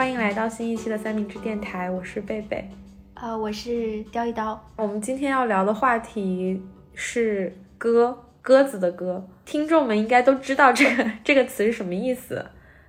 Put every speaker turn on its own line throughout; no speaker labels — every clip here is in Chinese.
欢迎来到新一期的三明治电台，我是贝贝，
呃，我是雕一刀。
我们今天要聊的话题是鸽，鸽子的鸽。听众们应该都知道这个这个词是什么意思，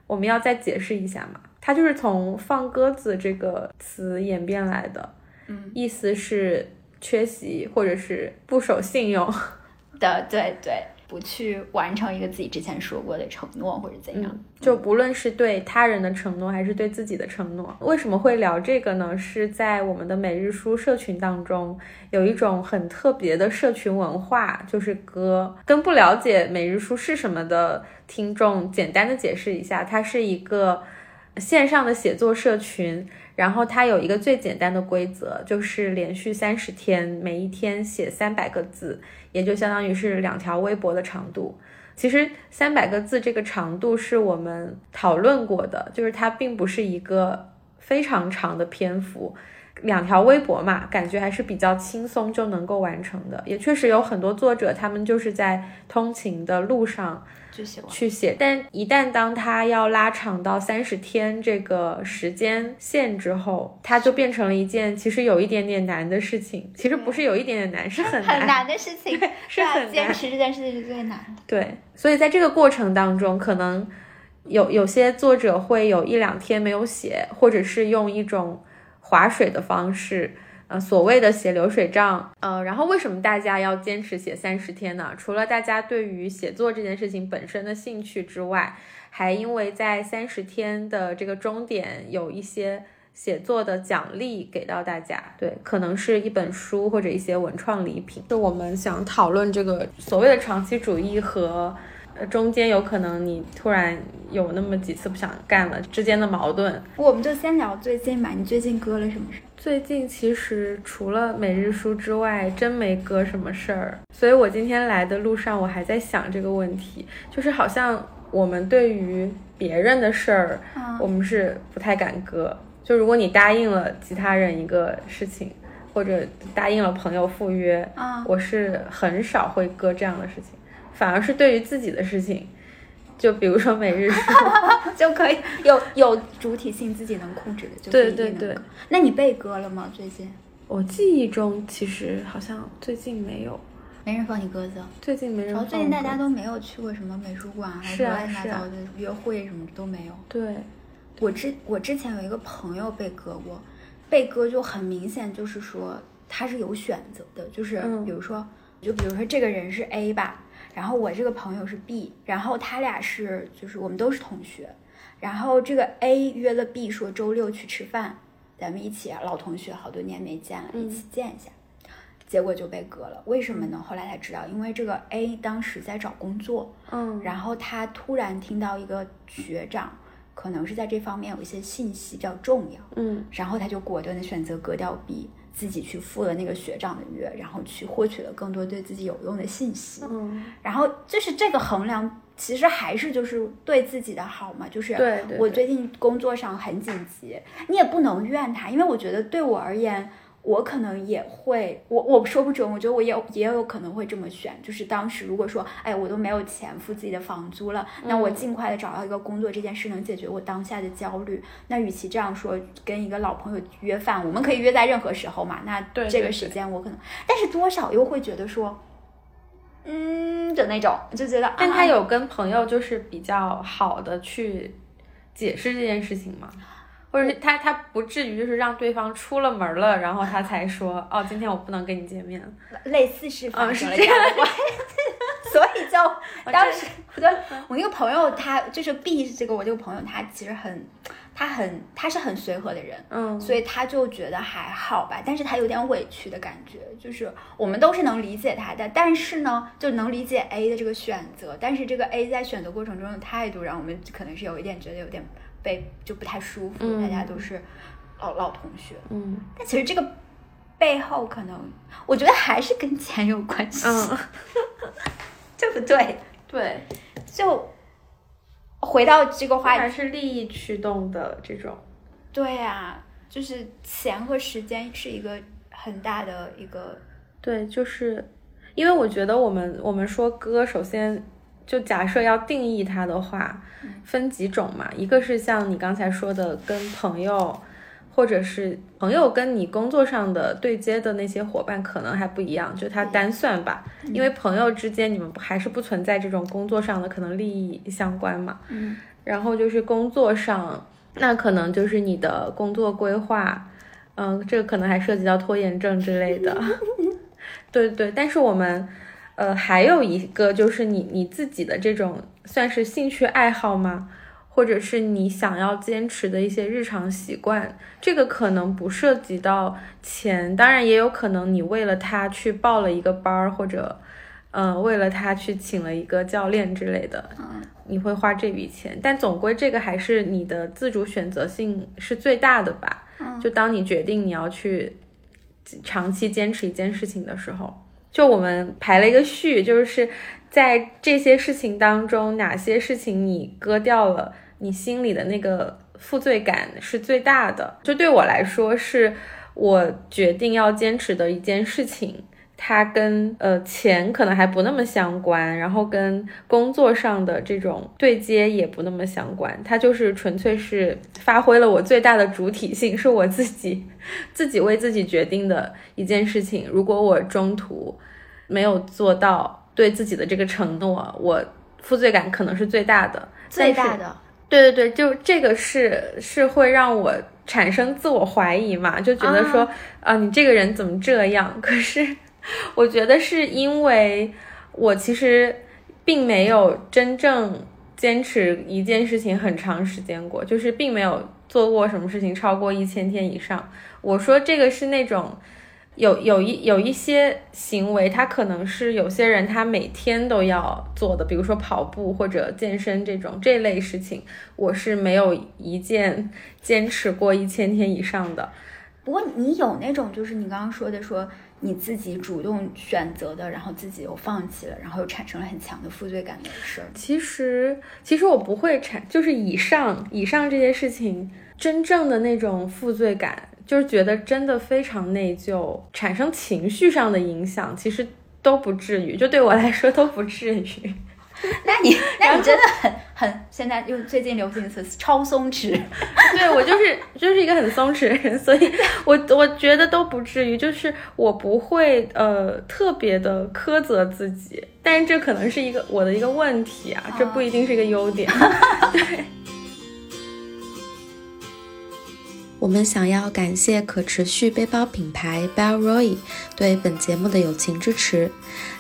我们要再解释一下嘛？它就是从放鸽子这个词演变来的，
嗯
意思是缺席或者是不守信用。
的，对对，不去完成一个自己之前说过的承诺或者怎样。
就不论是对他人的承诺，还是对自己的承诺，为什么会聊这个呢？是在我们的每日书社群当中，有一种很特别的社群文化，就是歌。跟不了解每日书是什么的听众，简单的解释一下，它是一个线上的写作社群。然后它有一个最简单的规则，就是连续三十天，每一天写三百个字，也就相当于是两条微博的长度。其实三百个字这个长度是我们讨论过的，就是它并不是一个非常长的篇幅。两条微博嘛，感觉还是比较轻松就能够完成的。也确实有很多作者，他们就是在通勤的路上。去写，但一旦当他要拉长到三十天这个时间线之后，它就变成了一件其实有一点点难的事情。其实不是有一点点难，是很难，
很难的事情，
是很难
坚持这件事情是最难的。
对，所以在这个过程当中，可能有有些作者会有一两天没有写，或者是用一种划水的方式，呃，所谓的写流水账，呃，然后为什么大家要坚持写三十天呢？除了大家对于写作这件事情本身的兴趣之外，还因为在三十天的这个终点有一些写作的奖励给到大家，对，可能是一本书或者一些文创礼品。就我们想讨论这个所谓的长期主义和。呃，中间有可能你突然有那么几次不想干了之间的矛盾。
我们就先聊最近吧，你最近割了什么？
最近其实除了每日书之外，真没搁什么事儿。所以我今天来的路上，我还在想这个问题，就是好像我们对于别人的事儿，
嗯
我们是不太敢搁。就如果你答应了其他人一个事情，或者答应了朋友赴约，
啊，
我是很少会搁这样的事情，反而是对于自己的事情，就比如说每日书，
就可以有有主体性，自己能控制的，就
对对对。
那你被割了吗？最近
我记忆中其实好像最近没有，
没人放你鸽子。
最近没人放
然后最近大家都没有去过什么美术馆，还
是啊
乱七八
是啊
糟的约会什么都没有。
对，
我之我之前有一个朋友被割过，被割就很明显，就是说他是有选择的，就是
嗯
比如说，就比如说这个人是 A 吧，然后我这个朋友是 B，然后他俩是就是我们都是同学，然后这个 A 约了 B 说周六去吃饭，咱们一起啊老同学好多年没见了，一起见一下。结果就被割了，为什么呢？后来才知道，因为这个 A 当时在找工作，
嗯，
然后他突然听到一个学长，可能是在这方面有一些信息比较重要，
嗯
然后他就果断的选择割掉 B，自己去赴了那个学长的约，然后去获取了更多对自己有用的信息。
嗯，
然后就是这个衡量，其实还是就是对自己的好嘛，就是我最近工作上很紧急，你也不能怨他，因为我觉得对我而言。我可能也会，我我说不准，我觉得我也有也有可能会这么选，就是当时如果说，哎，我都没有钱付自己的房租了，那我
嗯
尽快的找到一个工作，这件事能解决我当下的焦虑。那与其这样说，跟一个老朋友约饭，我们可以约在任何时候嘛，那这个时间我可能，但是多少又会觉得说，嗯的那种，就觉得，啊
但他有跟朋友就是比较好的去解释这件事情吗？或者是他他不至于就是让对方出了门了，然后他才说哦，今天我不能跟你见面。
类似是发
嗯是
生了
这
这样的关系，所以就当时对我那个朋友他就是 B 这个我这个朋友他其实很他很他是很随和的人，
嗯，
所以他就觉得还好吧，但是他有点委屈的感觉，就是我们都是能理解他的，但是呢，就能理解 A 的这个选择，但是这个 A 在选择过程中的态度，让我们可能是有一点觉得有点被就不太舒服，
嗯
大家都是老老同学，
嗯。
但其实这个背后可能，我觉得还是跟钱有关系，
嗯，
对不对？
对，
就回到这个话题，
还是利益驱动的这种。
对呀、就是钱和时间是一个很大的一个，
对，就是因为我觉得我们我们说歌，首先就假设要定义它的话，分几种嘛，一个是像你刚才说的，跟朋友。或者是朋友跟你工作上的对接的那些伙伴可能还不一样，就他单算吧，因为朋友之间你们还是不存在这种工作上的可能利益相关嘛。
嗯，
然后就是工作上，那可能就是你的工作规划，嗯，这个可能还涉及到拖延症之类的。对对，但是我们，呃，还有一个就是你你自己的这种算是兴趣爱好吗？或者是你想要坚持的一些日常习惯，这个可能不涉及到钱，当然也有可能你为了他去报了一个班儿，或者，呃，为了他去请了一个教练之类的，你会花这笔钱，但总归这个还是你的自主选择性是最大的吧？就当你决定你要去长期坚持一件事情的时候，就我们排了一个序，就是在这些事情当中，哪些事情你割掉了。你心里的那个负罪感是最大的，就对我来说，是我决定要坚持的一件事情。它跟呃钱可能还不那么相关，然后跟工作上的这种对接也不那么相关。它就是纯粹是发挥了我最大的主体性，是我自己 自己为自己决定的一件事情。如果我中途没有做到对自己的这个承诺，我负罪感可能是最大的，
最大的。
对对对，就这个是是会让我产生自我怀疑嘛，就觉得说啊，你这个人怎么这样？可是 我觉得是因为我其实并没有真正坚持一件事情很长时间过，就是并没有做过什么事情超过一千天以上。我说这个是那种。有有一有一些行为，他可能是有些人他每天都要做的，比如说跑步或者健身这种这类事情，我是没有一件坚持过一千天以上的。
不过你有那种就是你刚刚说的，说你自己主动选择的，然后自己又放弃了，然后又产生了很强的负罪感的事儿。
其实其实我不会产，就是以上以上这些事情，真正的那种负罪感。就是觉得真的非常内疚，产生情绪上的影响，其实都不至于，就对我来说都不至于。
那你，那你真的很很，现在用最近流行词超松弛。
对我就是就是一个很松弛的人，所以我我觉得都不至于，就是我不会呃特别的苛责自己，但是这可能是一个我的一个问题啊，这不一定是一个优点。对。
我们想要感谢可持续背包品牌 Bellroy 对本节目的友情支持。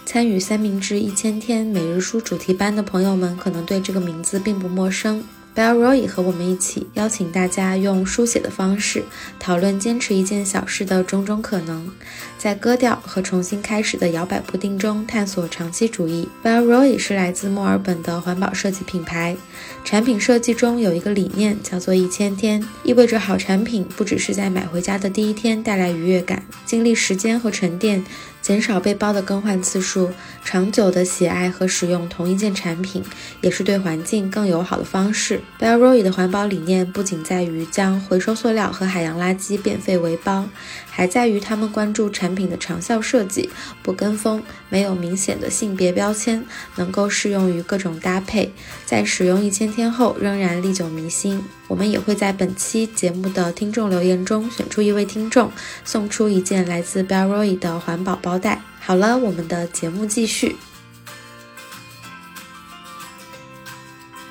参与三明治一千天每日书主题班的朋友们，可能对这个名字并不陌生。Bellroy 和我们一起邀请大家用书写的方式讨论坚持一件小事的种种可能，在割掉和重新开始的摇摆不定中探索长期主义。Bellroy 是来自墨尔本的环保设计品牌，产品设计中有一个理念叫做一千天，意味着好产品不只是在买回家的第一天带来愉悦感，经历时间和沉淀。减少背包的更换次数，长久的喜爱和使用同一件产品，也是对环境更友好的方式。Bellroy 的环保理念不仅在于将回收塑料和海洋垃圾变废为包，还在于他们关注产品的长效设计，不跟风，没有明显的性别标签，能够适用于各种搭配，在使用一千天后仍然历久弥新。我们也会在本期节目的听众留言中选出一位听众，送出一件来自 Bellroy 的环保包袋。好了，我们的节目继续。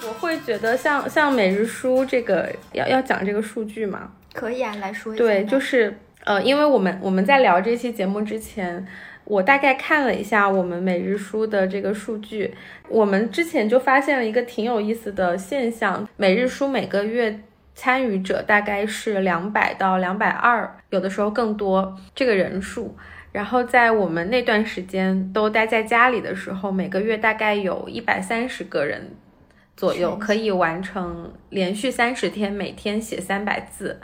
我会觉得像像每日书这个要要讲这个数据吗？
可以啊，来说一下。
对，就是呃，因为我们我们在聊这期节目之前。我大概看了一下我们每日书的这个数据，我们之前就发现了一个挺有意思的现象：每日书每个月参与者大概是两百到两百二，有的时候更多这个人数。然后在我们那段时间都待在家里的时候，每个月大概有一百三十个人左右可以完成连续三十天每天写三百字。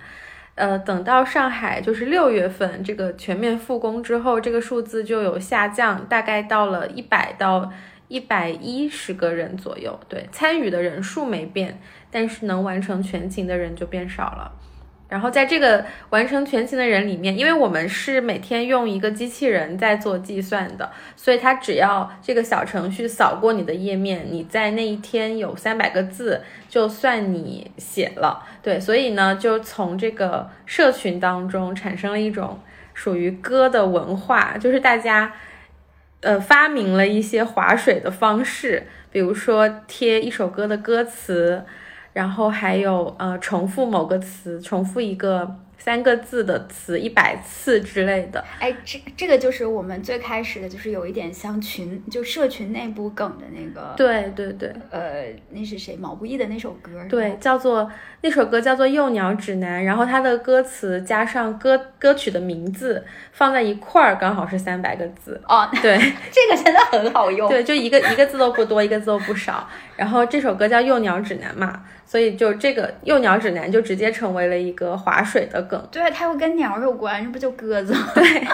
呃，等到上海就是六月份这个全面复工之后，这个数字就有下降，大概到了一百到一百一十个人左右。对，参与的人数没变，但是能完成全勤的人就变少了。然后在这个完成全勤的人里面，因为我们是每天用一个机器人在做计算的，所以它只要这个小程序扫过你的页面，你在那一天有三百个字，就算你写了。对，所以呢，就从这个社群当中产生了一种属于歌的文化，就是大家呃发明了一些划水的方式，比如说贴一首歌的歌词。然后还有呃，重复某个词，重复一个。三个字的词一百次之类的，
哎，这这个就是我们最开始的，就是有一点像群，就社群内部梗的那个。
对对对，
呃，那是谁？毛不易的那首歌。
对，叫做那首歌叫做《幼鸟指南》，然后它的歌词加上歌歌曲的名字放在一块儿，刚好是三百个字。
哦，
对，
这个真的很好用。
对，就一个一个字都不多，一个字都不少。然后这首歌叫《幼鸟指南》嘛。所以就这个幼鸟指南就直接成为了一个划水的梗。
对，它又跟鸟有关，这不就鸽子吗？
对，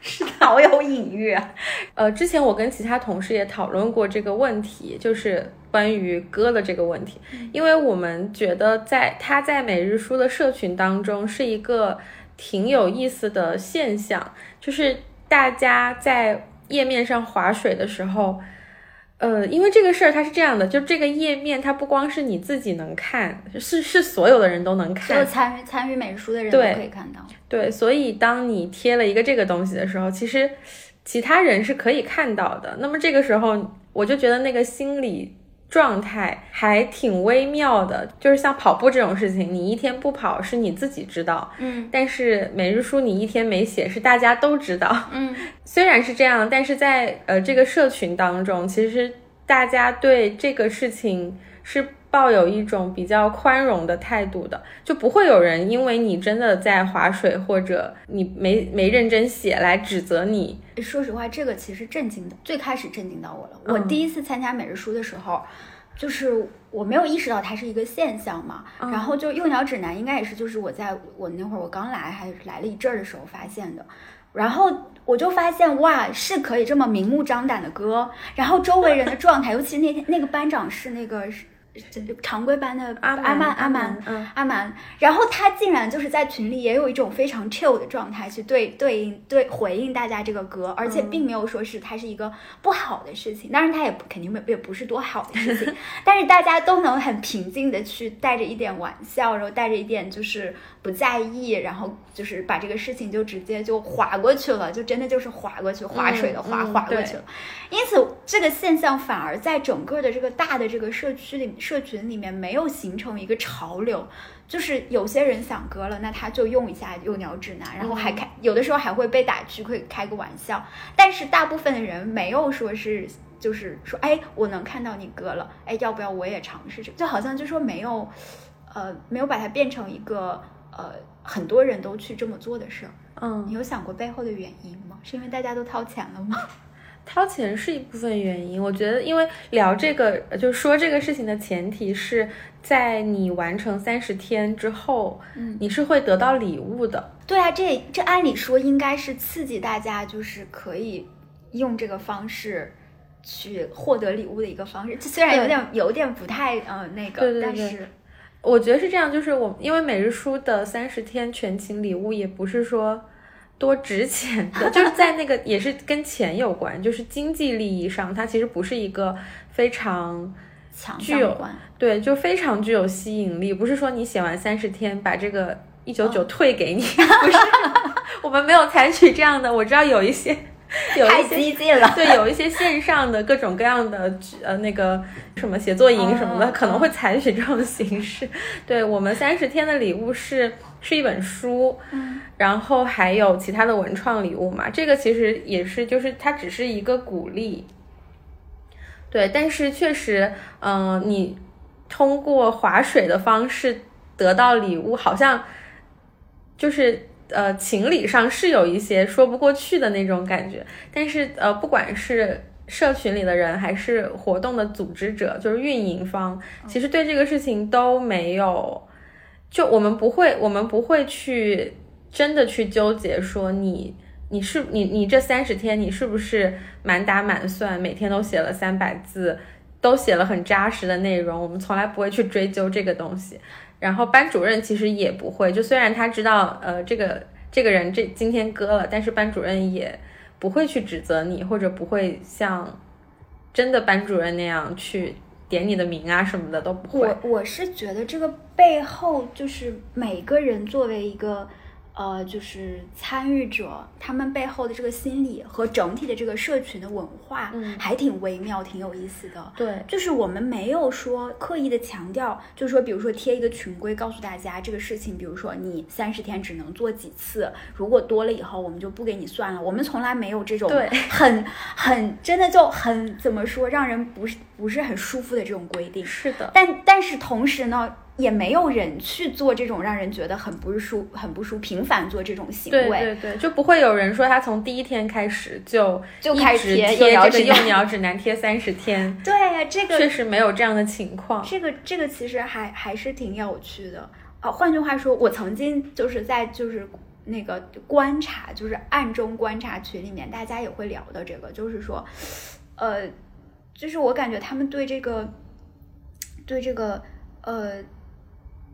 是好有隐喻。
啊 呃，之前我跟其他同事也讨论过这个问题，就是关于鸽的这个问题，因为我们觉得在它在每日书的社群当中是一个挺有意思的现象，就是大家在页面上划水的时候。呃，因为这个事儿它是这样的，就这个页面它不光是你自己能看，是是所有的人都能看，所
有参与参与美术的人都可以看到。
对，所以当你贴了一个这个东西的时候，其实其他人是可以看到的。那么这个时候，我就觉得那个心理。状态还挺微妙的，就是像跑步这种事情，你一天不跑是你自己知道，
嗯，
但是每日书你一天没写是大家都知道，
嗯，
虽然是这样，但是在呃这个社群当中，其实大家对这个事情是抱有一种比较宽容的态度的，就不会有人因为你真的在划水或者你没没认真写来指责你。
说实话，这个其实震惊的，最开始震惊到我了。我第一次参加每日书的时候，就是我没有意识到它是一个现象嘛。然后就幼鸟指南应该也是，就是我在我那会儿我刚来还来了一阵儿的时候发现的。然后我就发现哇，是可以这么明目张胆的割。然后周围人的状态，尤其是那天那个班长是那个。常规班的阿
阿
曼阿曼阿曼，然后他竟然就是在群里也有一种非常 chill 的状态去对对应对回应大家这个歌，而且并没有说是它是一个不好的事情，当然他也肯定也不是多好的事情，但是大家都能很平静的去带着一点玩笑，然后带着一点就是不在意，然后就是把这个事情就直接就划过去了，就真的就是划过去，划水的划划过去了。因此这个现象反而在整个的这个大的这个社区里。社群里面没有形成一个潮流，就是有些人想割了，那他就用一下幼鸟指南，然后还开，有的时候还会被打趣，会开个玩笑。但是大部分的人没有说是，就是说，哎，我能看到你割了，哎，要不要我也尝试着？就好像就说没有，呃，没有把它变成一个呃很多人都去这么做的事儿。
嗯，
你有想过背后的原因吗？是因为大家都掏钱了吗？
掏钱是一部分原因，我觉得，因为聊这个，就是说这个事情的前提是在你完成三十天之后，
嗯，
你是会得到礼物的。
对啊，这这按理说应该是刺激大家，就是可以用这个方式去获得礼物的一个方式。虽然有点有点不太呃那个，但是
我觉得是这样，就是我因为每日书的三十天全勤礼物也不是说。多值钱的，就是在那个也是跟钱有关，就是经济利益上，它其实不是一个非常具有对，就非常具有吸引力。不是说你写完三十天把这个一九九退给你，不是，我们没有采取这样的。我知道有一些。
太激进了，
对，有一些线上的各种各样的呃那个什么写作营什么的，可能会采取这种形式。对我们三十天的礼物是是一本书，
嗯，
然后还有其他的文创礼物嘛。这个其实也是，就是它只是一个鼓励。对，但是确实，嗯，你通过划水的方式得到礼物，好像就是。呃，情理上是有一些说不过去的那种感觉，但是呃，不管是社群里的人，还是活动的组织者，就是运营方，其实对这个事情都没有，就我们不会，我们不会去真的去纠结说你你是你你这三十天你是不是满打满算每天都写了三百字，都写了很扎实的内容，我们从来不会去追究这个东西。然后班主任其实也不会，就虽然他知道呃这个这个人这今天割了，但是班主任也不会去指责你，或者不会像真的班主任那样去点你的名啊什么的都不会。
我我是觉得这个背后就是每个人作为一个。呃，就是参与者，他们背后的这个心理和整体的这个社群的文化，
嗯，
还挺微妙，挺有意思的。
对，
就是我们没有说刻意的强调，就是说，比如说贴一个群规，告诉大家这个事情，比如说你三十天只能做几次，如果多了以后，我们就不给你算了。我们从来没有这种
对
很很真的就很怎么说，让人不是不是很舒服的这种规定。
是的，
但但是同时呢。也没有人去做这种让人觉得很不舒、很不舒、频繁做这种行为。
对对对，就不会有人说他从第一天开始就
就开始
贴
这个
幼鸟指南贴三十天。
对呀，这个
确实没有这样的情况。
这个这个其实还还是挺有趣的啊。换句话说，我曾经就是在就是那个观察，就是暗中观察群里面，大家也会聊的这个，就是说，呃，就是我感觉他们对这个对这个呃。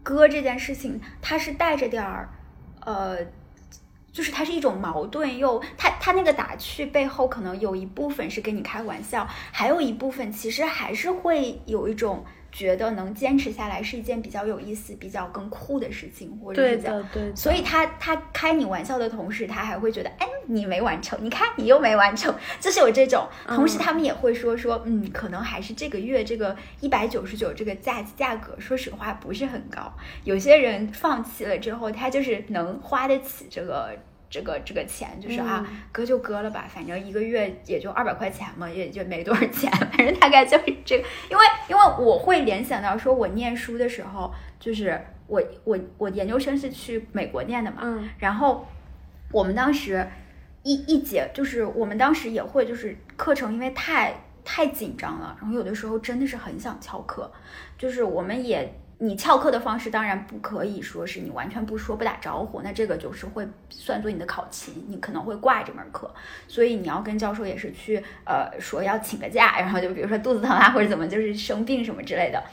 割这件事情，它是带着点儿，呃，就是它是一种矛盾，又它它那个打趣背后可能有一部分是跟你开玩笑，还有一部分其实还是会有一种。觉得能坚持下来是一件比较有意思、比较更酷的事情，或者是
对的，对。
所以他他开你玩笑的同时，他还会觉得，哎，你没完成，你看你又没完成，就是有这种。同时，他们也会说说，嗯，可能还是这个月这个一百九十九这个价价格，说实话不是很高。有些人放弃了之后，他就是能花得起这个。这个这个钱就是啊，割就割了吧，反正一个月也就二百块钱嘛，也就没多少钱，反正大概就是这个。因为因为我会联想到，说我念书的时候，就是我我我研究生是去美国念的嘛，
嗯，
然后我们当时一一节就是我们当时也会就是课程因为太太紧张了，然后有的时候真的是很想翘课，就是我们也。你翘课的方式当然不可以说是你完全不说不打招呼，那这个就是会算作你的考勤，你可能会挂这门课，所以你要跟教授也是去呃说要请个假，然后就比如说肚子疼啊或者怎么就是生病什么之类的。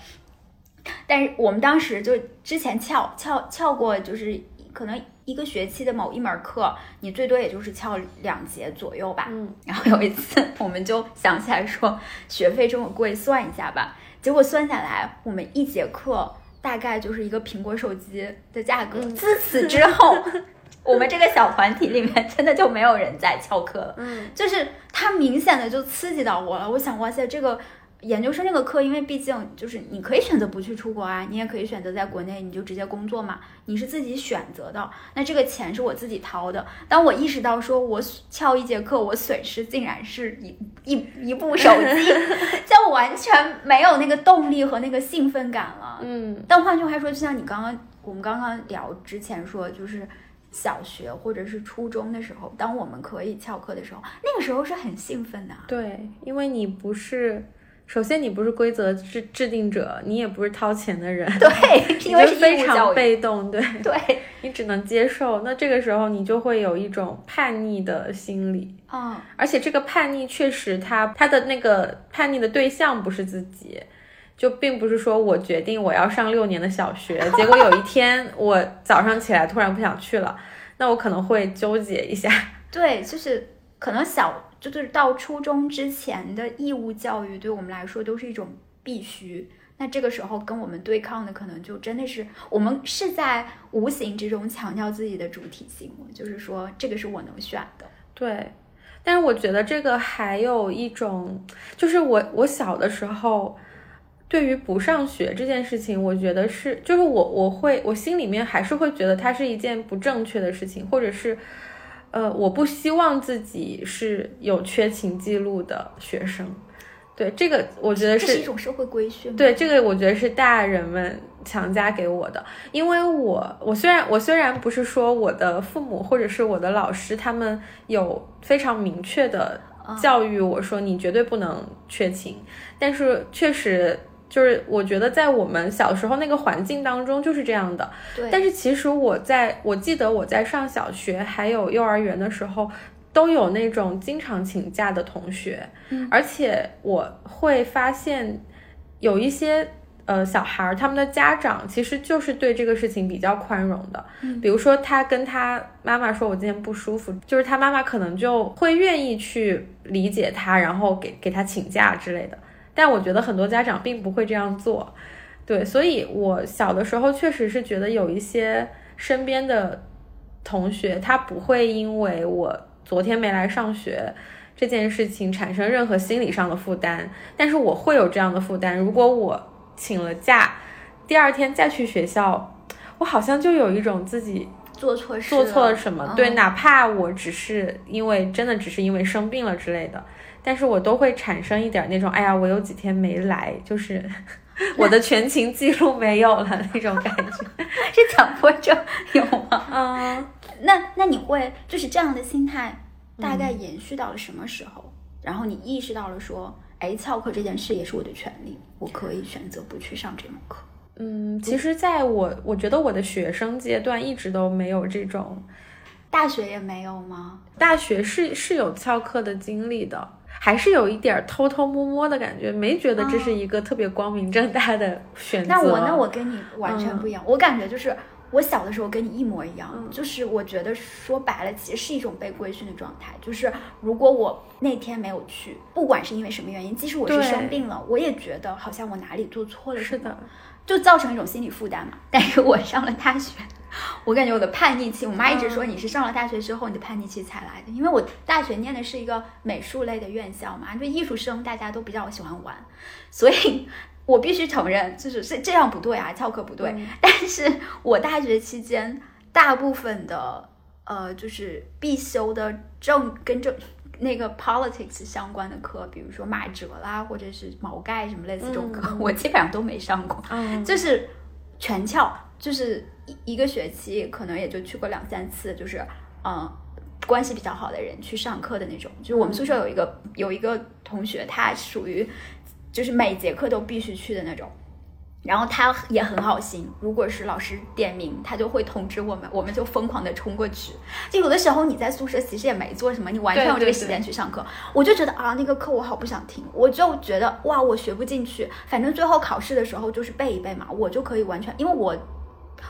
但是我们当时就之前翘翘翘过，就是可能一个学期的某一门课，你最多也就是翘两节左右吧。
嗯，
然后有一次我们就想起来说学费这么贵，算一下吧。结果算下来，我们一节课大概就是一个苹果手机的价格。自此之后，我们这个小团体里面真的就没有人在翘课了。
嗯，
就是它明显的就刺激到我了。我想，哇塞，这个。研究生这个课，因为毕竟就是你可以选择不去出国啊，你也可以选择在国内，你就直接工作嘛，你是自己选择的。那这个钱是我自己掏的。当我意识到说我翘一节课，我损失竟然是一一一部手机，就完全没有那个动力和那个兴奋感了。
嗯。
但换句话说，就像你刚刚我们刚刚聊之前说，就是小学或者是初中的时候，当我们可以翘课的时候，那个时候是很兴奋的。
对，因为你不是。首先，你不是规则制制定者，你也不是掏钱的人，
对，因为
非常被动，对，
对
你只能接受。那这个时候，你就会有一种叛逆的心理，
嗯，
而且这个叛逆确实，他他的那个叛逆的对象不是自己，就并不是说我决定我要上六年的小学，结果有一天 我早上起来突然不想去了，那我可能会纠结一下。
对，就是可能小。就是到初中之前的义务教育，对我们来说都是一种必须。那这个时候跟我们对抗的，可能就真的是我们是在无形之中强调自己的主体性，就是说这个是我能选的。
对，但是我觉得这个还有一种，就是我我小的时候，对于不上学这件事情，我觉得是，就是我我会我心里面还是会觉得它是一件不正确的事情，或者是。呃，我不希望自己是有缺勤记录的学生，对这个我觉得
是一种社会规训。
对这个我觉得是大人们强加给我的，因为我我虽然我虽然不是说我的父母或者是我的老师他们有非常明确的教育我说你绝对不能缺勤，但是确实。就是我觉得在我们小时候那个环境当中就是这样的，
对。
但是其实我在我记得我在上小学还有幼儿园的时候，都有那种经常请假的同学，
嗯。
而且我会发现有一些呃小孩儿他们的家长其实就是对这个事情比较宽容的。
嗯
比如说他跟他妈妈说我今天不舒服，就是他妈妈可能就会愿意去理解他，然后给给他请假之类的。但我觉得很多家长并不会这样做。对，所以我小的时候确实是觉得有一些身边的同学，他不会因为我昨天没来上学这件事情产生任何心理上的负担，但是我会有这样的负担。如果我请了假，第二天再去学校，我好像就有一种自己
做错事
做错了什么，
嗯
对，哪怕我只是因为真的只是因为生病了之类的，但是我都会产生一点那种，哎呀，我有几天没来，就是 我的全勤记录没有了那种感觉。
是强迫症有吗？
嗯，
那那你会就是这样的心态，大概延续到了什么时候？然后你意识到了说，哎，翘课这件事也是我的权利，我可以选择不去上这门课。
嗯，其实在我我觉得我的学生阶段一直都没有这种，
大学也没有吗？
大学是是有翘课的经历的，还是有一点儿偷偷摸摸的感觉，没觉得这是一个特别光明正大的选择。
那我那我跟你完全不一样，我感觉就是我小的时候跟你一模一样，
嗯
就是我觉得说白了，其实是一种被规训的状态。就是如果我那天没有去，不管是因为什么原因，即使我是生病了，我也觉得好像我哪里做错了
是的，
就造成一种心理负担嘛。但是我上了大学。我感觉我的叛逆期，我妈一直说
嗯
你是上了大学之后你的叛逆期才来的，因为我大学念的是一个美术类的院校嘛，就艺术生大家都比较喜欢玩，所以 我必须承认，就是这这样不对啊，翘课不对。
嗯
但是我大学期间大部分的呃，就是必修的政跟政那个 politics 相关的课，比如说马哲啦，或者是毛概什么类似这种课，
嗯
我基本上都没上过。
嗯，
就是全翘，就是一一个学期可能也就去过两三次，就是嗯。关系比较好的人去上课的那种，就是我们宿舍有一个有一个同学，他属于就是每节课都必须去的那种，然后他也很好心，如果是老师点名，他就会通知我们，我们就疯狂的冲过去。就有的时候你在宿舍其实也没做什么，你完全有这个时间去上课，我就觉得啊，那个课我好不想听，我就觉得哇，我学不进去，反正最后考试的时候就是背一背嘛，我就可以完全，因为我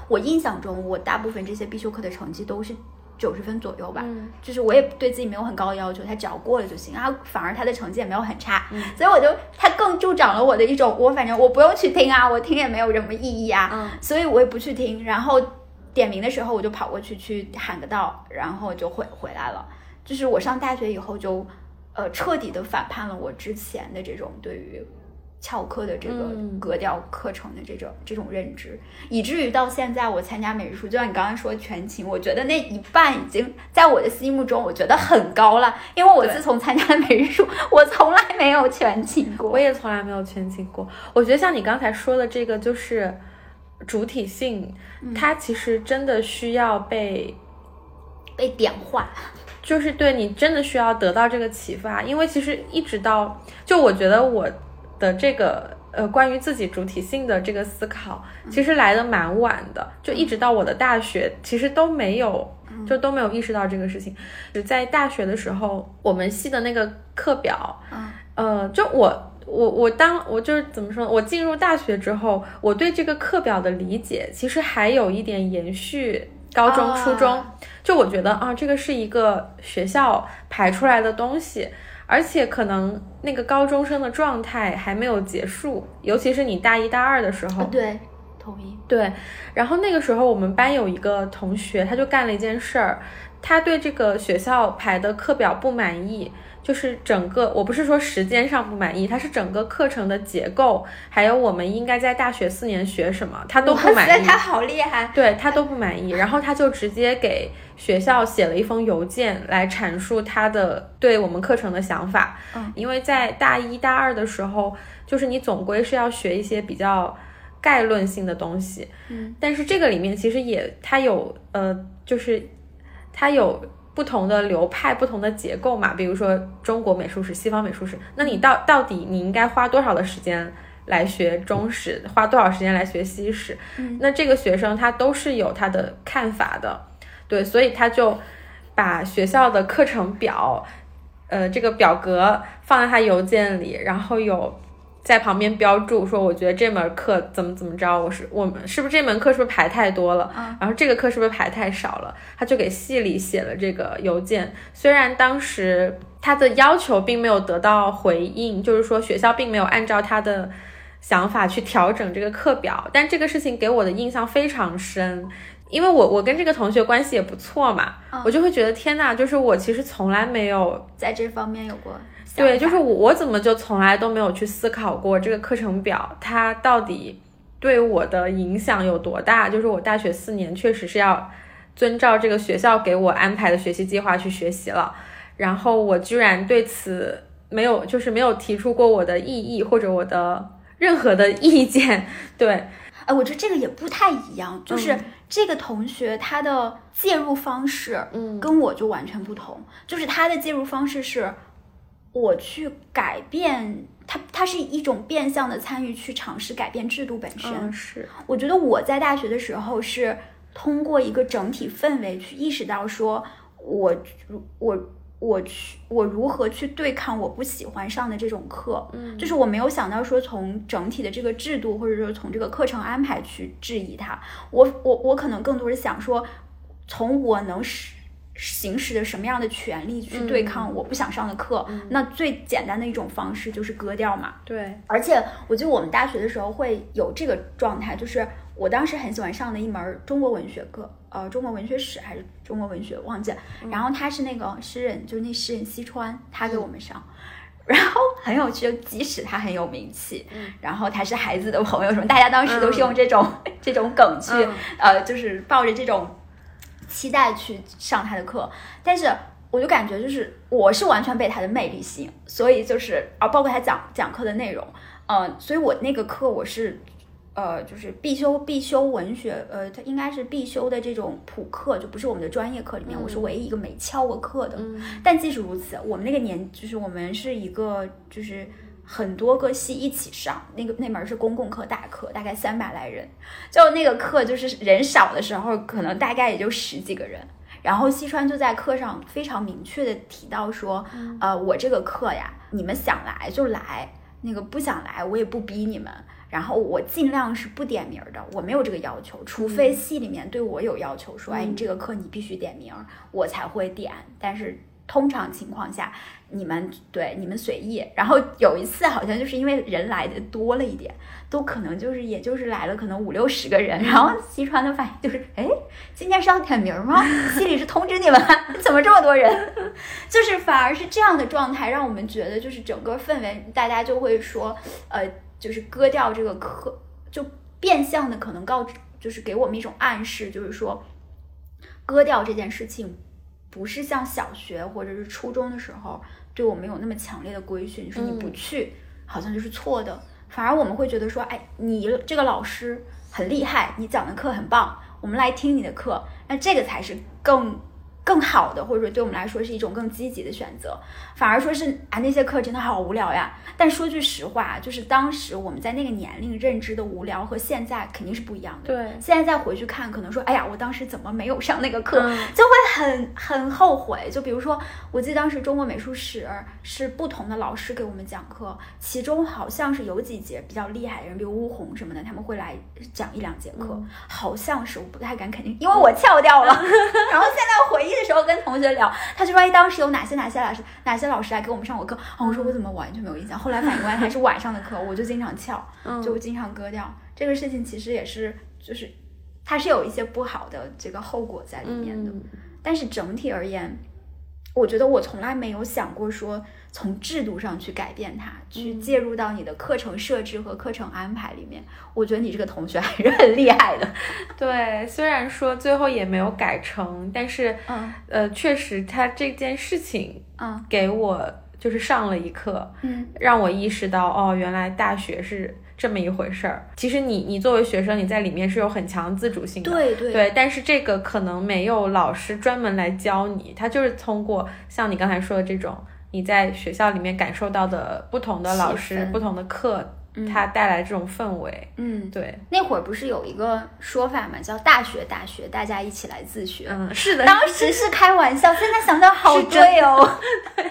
我印象中我大部分这些必修课的成绩都是九十分左右吧，
嗯
就是我也对自己没有很高的要求，他只要过了就行，然后反而他的成绩也没有很差，
嗯
所以我就他更助长了我的一种，我反正我不用去听啊，我听也没有什么意义啊，
嗯
所以我也不去听，然后点名的时候我就跑过去去喊个到，然后就回回来了。就是我上大学以后就，呃，彻底的反叛了我之前的这种对于翘课的这个
嗯。
格调课程的这种、这种认知，以至于到现在我参加美术，就像你刚刚说全勤，我觉得那一半已经在我的心目中，我觉得很高了，因为我自从参加了美术，我从来没有全勤过。
我也从来没有全勤过。我觉得像你刚才说的这个，就是主体性，它其实真的需要被，
被点化，
就是对你真的需要得到这个启发，因为其实一直到，就我觉得我的这个。呃，关于自己主体性的这个思考，其实来的蛮晚的，就一直到我的大学，其实都没有，就都没有意识到这个事情。就在大学的时候，我们系的那个课表，
嗯
呃，就我我我当我就是怎么说呢？我进入大学之后，我对这个课表的理解其实还有一点延续高中、
啊
初中。就我觉得啊，这个是一个学校排出来的东西，而且可能那个高中生的状态还没有结束，尤其是你大一大二的时候。
对，同意。
对，然后那个时候我们班有一个同学，他就干了一件事儿，他对这个学校排的课表不满意，就是整个我不是说时间上不满意，他是整个课程的结构，还有我们应该在大学四年学什么，他都不满意。
他好厉害。
对他都不满意，然后他就直接给学校写了一封邮件来阐述他的对我们课程的想法。
嗯，
因为在大一大二的时候，就是你总归是要学一些比较概论性的东西。
嗯，
但是这个里面其实也他有呃，就是他有。不同的流派、不同的结构嘛，比如说中国美术史、西方美术史，那你到到底你应该花多少的时间来学中史，花多少时间来学西史？
嗯
那这个学生他都是有他的看法的，对，所以他就把学校的课程表，呃，这个表格放在他邮件里，然后有在旁边标注说，我觉得这门课怎么怎么着，我是我们是不是这门课是不是排太多了？然后这个课是不是排太少了？他就给系里写了这个邮件。虽然当时他的要求并没有得到回应，就是说学校并没有按照他的想法去调整这个课表，但这个事情给我的印象非常深，因为我我跟这个同学关系也不错嘛，我就会觉得天呐，就是我其实从来没有
在这方面有过。
对，就是我，我怎么就从来都没有去思考过这个课程表，它到底对我的影响有多大？就是我大学四年确实是要遵照这个学校给我安排的学习计划去学习了，然后我居然对此没有，就是没有提出过我的异议或者我的任何的意见。对，
哎，我觉得这个也不太一样，就是这个同学他的介入方式，嗯，跟我就完全不同，就是他的介入方式是。我去改变它，它是一种变相的参与，去尝试改变制度本身。
是，
我觉得我在大学的时候是通过一个整体氛围去意识到，说我我我去我如何去对抗我不喜欢上的这种课。嗯，就是我没有想到说从整体的这个制度，或者说从这个课程安排去质疑它。我我我可能更多是想说，从我能使。行使着什么样的权利去对抗我不想上的课？那最简单的一种方式就是割掉嘛。
对，
而且我记得我们大学的时候会有这个状态，就是我当时很喜欢上的一门中国文学课，呃，中国文学史还是中国文学忘记了。然后他是那个诗人，就是那诗人西川，他给我们上。然后很有趣，即使他很有名气，然后他是孩子的朋友什么，大家当时都是用这种 这种梗去，呃，就是抱着这种。期待去上他的课，但是我就感觉就是我是完全被他的魅力吸引，所以就是啊，包括他讲讲课的内容，嗯，所以我那个课我是呃，就是必修必修文学，呃，它应该是必修的这种普课，就不是我们的专业课里面，我是唯一一个没翘过课的。但即使如此，我们那个年就是我们是一个就是。很多个系一起上，那个那门是公共课大课，大概三百来人。就那个课就是人少的时候，可能大概也就十几个人。然后西川就在课上非常明确的提到说，呃，我这个课呀，你们想来就来，那个不想来我也不逼你们。然后我尽量是不点名的，我没有这个要求，除非系里面对我有要求，说，哎，你这个课你必须点名，我才会点。但是。通常情况下，你们对你们随意。然后有一次，好像就是因为人来的多了一点，都可能就是也就是来了可能五六十个人。然后西川的反应就是：哎，今天是要点名吗？系里是通知你们，怎么这么多人？就是反而是这样的状态，让我们觉得就是整个氛围，大家就会说，呃，就是割掉这个课，就变相的可能告，就是给我们一种暗示，就是说割掉这件事情。不是像小学或者是初中的时候对我们有那么强烈的规训，就是你不去好像就是错的，反而我们会觉得说，哎，你这个老师很厉害，你讲的课很棒，我们来听你的课，那这个才是更。更好的，或者说对我们来说是一种更积极的选择，反而说是啊那些课真的好无聊呀。但说句实话，就是当时我们在那个年龄认知的无聊和现在肯定是不一样的。
对，
现在再回去看，可能说哎呀，我当时怎么没有上那个课，就会很很后悔。就比如说，我记得当时中国美术史是不同的老师给我们讲课，其中好像是有几节比较厉害的人，比如乌红什么的，他们会来讲一两节课，好像是我不太敢肯定，因为我翘掉了。然后同学聊，他就说：“哎，当时有哪些哪些老师，哪些老师来给我们上过课？”啊，我说我怎么完全没有印象。后来反应过来，还是晚上的课，我就经常翘，就经常割掉。这个事情其实也是，就是它是有一些不好的这个后果在里面的。但是整体而言，我觉得我从来没有想过说。从制度上去改变它，去介入到你的课程设置和课程安排里面。我觉得你这个同学还是很厉害的。
对，虽然说最后也没有改成，但是，嗯，呃，确实他这件事情，嗯，给我就是上了一课，嗯，让我意识到，哦，原来大学是这么一回事儿。其实你你作为学生，你在里面是有很强自主性的，
对
对
对。
但是这个可能没有老师专门来教你，他就是通过像你刚才说的这种。你在学校里面感受到的不同的老师、不同的课，它带来这种氛围。
嗯，
对。
那会儿不是有一个说法嘛，叫“大学大学，大家一起来自学”。
嗯，是的。
当时是开玩笑，现在想想好对哦。
对。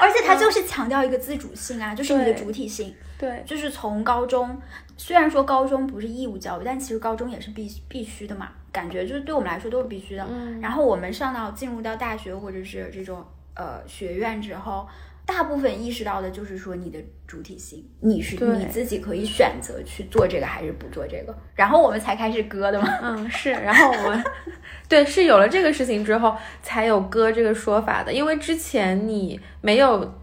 而且它就是强调一个自主性啊，就是你的主体性。
对，
就是从高中，虽然说高中不是义务教育，但其实高中也是必必须的嘛。感觉就是对我们来说都是必须的。
嗯
然后我们上到进入到大学或者是这种呃学院之后，大部分意识到的就是说你的主体性，你是你自己可以选择去做这个还是不做这个。然后我们才开始割的嘛。
嗯，是，然后我们 对是有了这个事情之后，才有“割”这个说法的，因为之前你没有。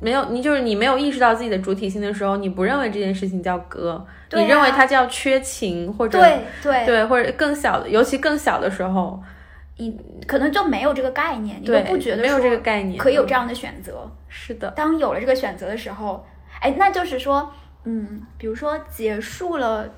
没有，你就是你没有意识到自己的主体性的时候，你不认为这件事情叫割，
对
你认为
啊
它叫缺勤或者
对对，
对或者更小的，尤其更小的时候，
你可能就没有这个概念，你
就，
不觉得
没有这个
说
概念，
可以有这样的选择。
是的，
当有了这个选择的时候，哎，那就是说，嗯，比如说结束了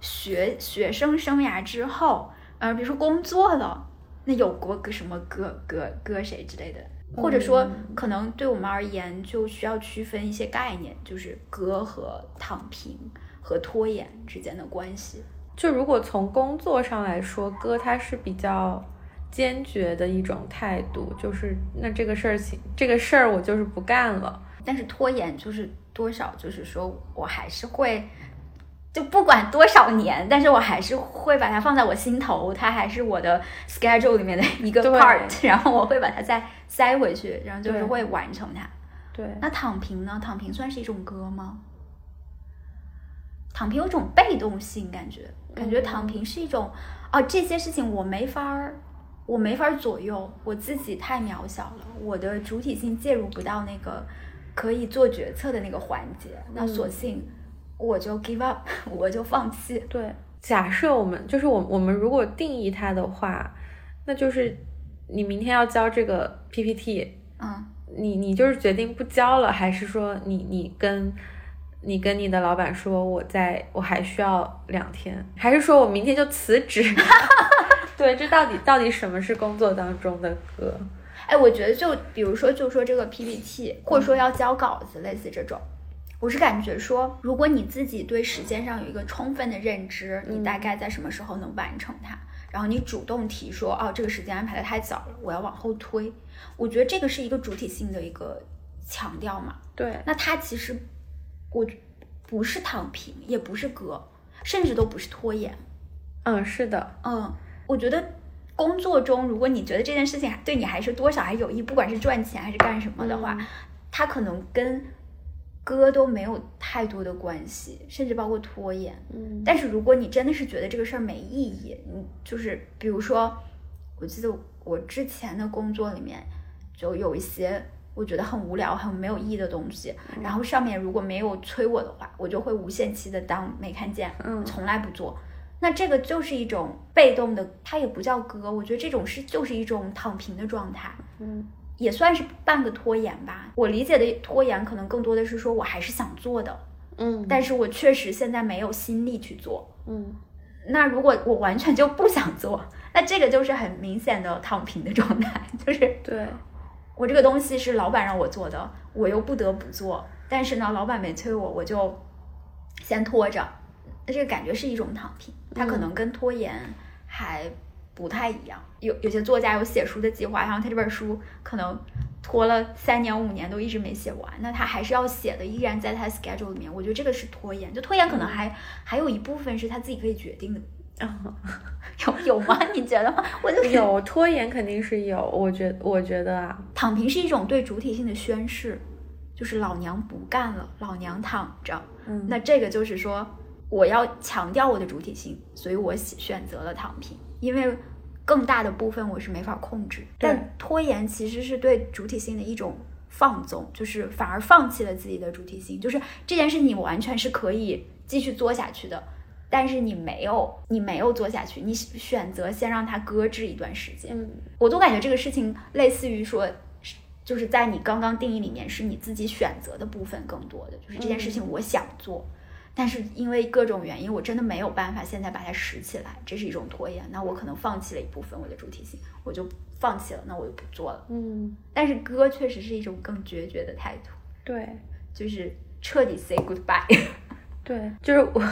学学生生涯之后，呃，比如说工作了，那有过个什么割割割谁之类的，或者说可能对我们而言就需要区分一些概念，就是割和躺平和拖延之间的关系。
就如果从工作上来说，割它是比较坚决的一种态度，就是那这个事儿情，这个事儿我就是不干了。
但是拖延就是多少，就是说我还是会，就不管多少年，但是我还是会把它放在我心头，它还是我的 schedule 里面的一个
对
part，然后我会把它再塞回去，然后就是会完成它。
对，
那躺平呢？躺平算是一种歌吗？躺平有种被动性，感觉感觉躺平是一种哦，这些事情我没法儿，我没法左右，我自己太渺小了，我的主体性介入不到那个可以做决策的那个环节，那索性我就 give up，我就放弃。
对，假设我们就是我我们如果定义它的话，那就是你明天要交这个 PPT，
嗯，
你你就是决定不交了，还是说你你跟你跟你的老板说我在我还需要两天，还是说我明天就辞职？对，这到底到底什么是工作当中的歌？
哎，我觉得就比如说，就说这个 PPT，或者说要交稿子，类似这种，我是感觉说，如果你自己对时间上有一个充分的认知，你大概在什么时候能完成它，然后你主动提说，哦，这个时间安排的太早了，我要往后推，我觉得这个是一个主体性的一个强调嘛。
对，
那它其实我不是躺平，也不是割，甚至都不是拖延。
嗯，是的，
嗯，我觉得工作中，如果你觉得这件事情还对你还是多少还有益，不管是赚钱还是干什么的话，
嗯
它可能跟歌都没有太多的关系，甚至包括拖延。
嗯，
但是如果你真的是觉得这个事儿没意义，你就是比如说，我记得我之前的工作里面就有一些我觉得很无聊、很没有意义的东西，然后上面如果没有催我的话，我就会无限期的当没看见，
嗯
从来不做。那这个就是一种被动的，它也不叫割，我觉得这种是就是一种躺平的状态。
嗯
也算是半个拖延吧。我理解的拖延可能更多的是说我还是想做的，
嗯，
但是我确实现在没有心力去做。
嗯
那如果我完全就不想做，那这个就是很明显的躺平的状态，就是
对，
我这个东西是老板让我做的，我又不得不做，但是呢，老板没催我，我就先拖着。那这个感觉是一种躺平，它可能跟拖延还不太一样。有有些作家有写书的计划，然后他这本书可能拖了三年五年都一直没写完，那他还是要写的，依然在他 schedule 里面。我觉得这个是拖延，就拖延可能还、还有一部分是他自己可以决定的。有有吗？你觉得吗？我就
有拖延肯定是有，我觉我觉得啊，
躺平是一种对主体性的宣誓，就是老娘不干了，老娘躺着。
嗯
那这个就是说，我要强调我的主体性，所以我选选择了躺平，因为更大的部分我是没法控制。
对
但拖延其实是对主体性的一种放纵，就是反而放弃了自己的主体性，就是这件事你完全是可以继续做下去的。但是你没有，你没有做下去，你选择先让它搁置一段时间。
嗯
我都感觉这个事情类似于说，是就是在你刚刚定义里面是你自己选择的部分更多的，就是这件事情我想做，但是因为各种原因，我真的没有办法现在把它拾起来，这是一种拖延。那我可能放弃了一部分我的主体性，我就放弃了，那我就不做了。
嗯，
但是歌确实是一种更决绝的态度，
对。
就是彻底 say goodbye。
对，就是我，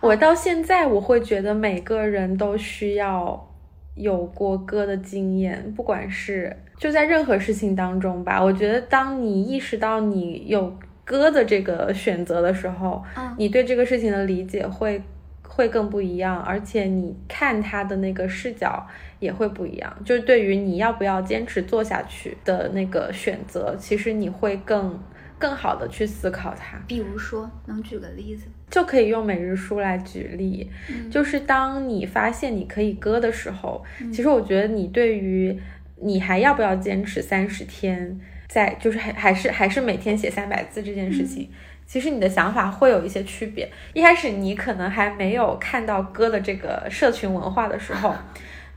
我到现在我会觉得每个人都需要有过歌的经验，不管是就在任何事情当中吧，我觉得当你意识到你有歌的这个选择的时候，
嗯
你对这个事情的理解会会更不一样，而且你看他的那个视角也会不一样。就是对于你要不要坚持做下去的那个选择，其实你会更更好的去思考它。
比如说，能举个例子？
就可以用每日书来举例，
嗯
就是当你发现你可以割的时候，其实我觉得你对于你还要不要坚持三十天，在就是还还是还是每天写三百字这件事情。其实你的想法会有一些区别。一开始你可能还没有看到哥的这个社群文化的时候，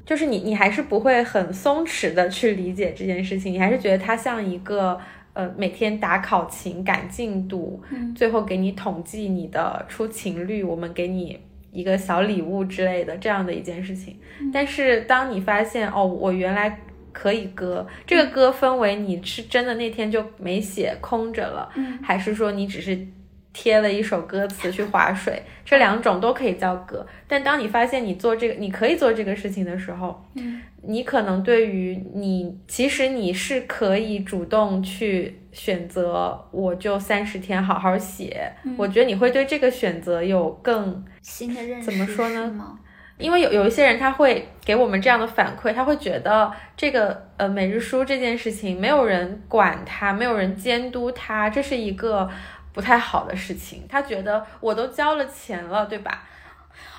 就是你你还是不会很松弛的去理解这件事情，你还是觉得它像一个呃每天打考勤赶进度，
嗯
最后给你统计你的出勤率，我们给你一个小礼物之类的这样的一件事情。但是当你发现哦，我原来可以割，这个割分为你是真的那天就没写空着了，
嗯
还是说你只是贴了一首歌词去划水，这两种都可以叫割。但当你发现你做这个，你可以做这个事情的时候，
嗯
你可能对于你，其实你是可以主动去选择，我就三十天好好写。我觉得你会对这个选择有更，
新的认识
怎么说呢？因为有有一些人他会给我们这样的反馈，他会觉得这个呃每日书这件事情没有人管他，没有人监督他，这是一个不太好的事情。他觉得我都交了钱了，对吧？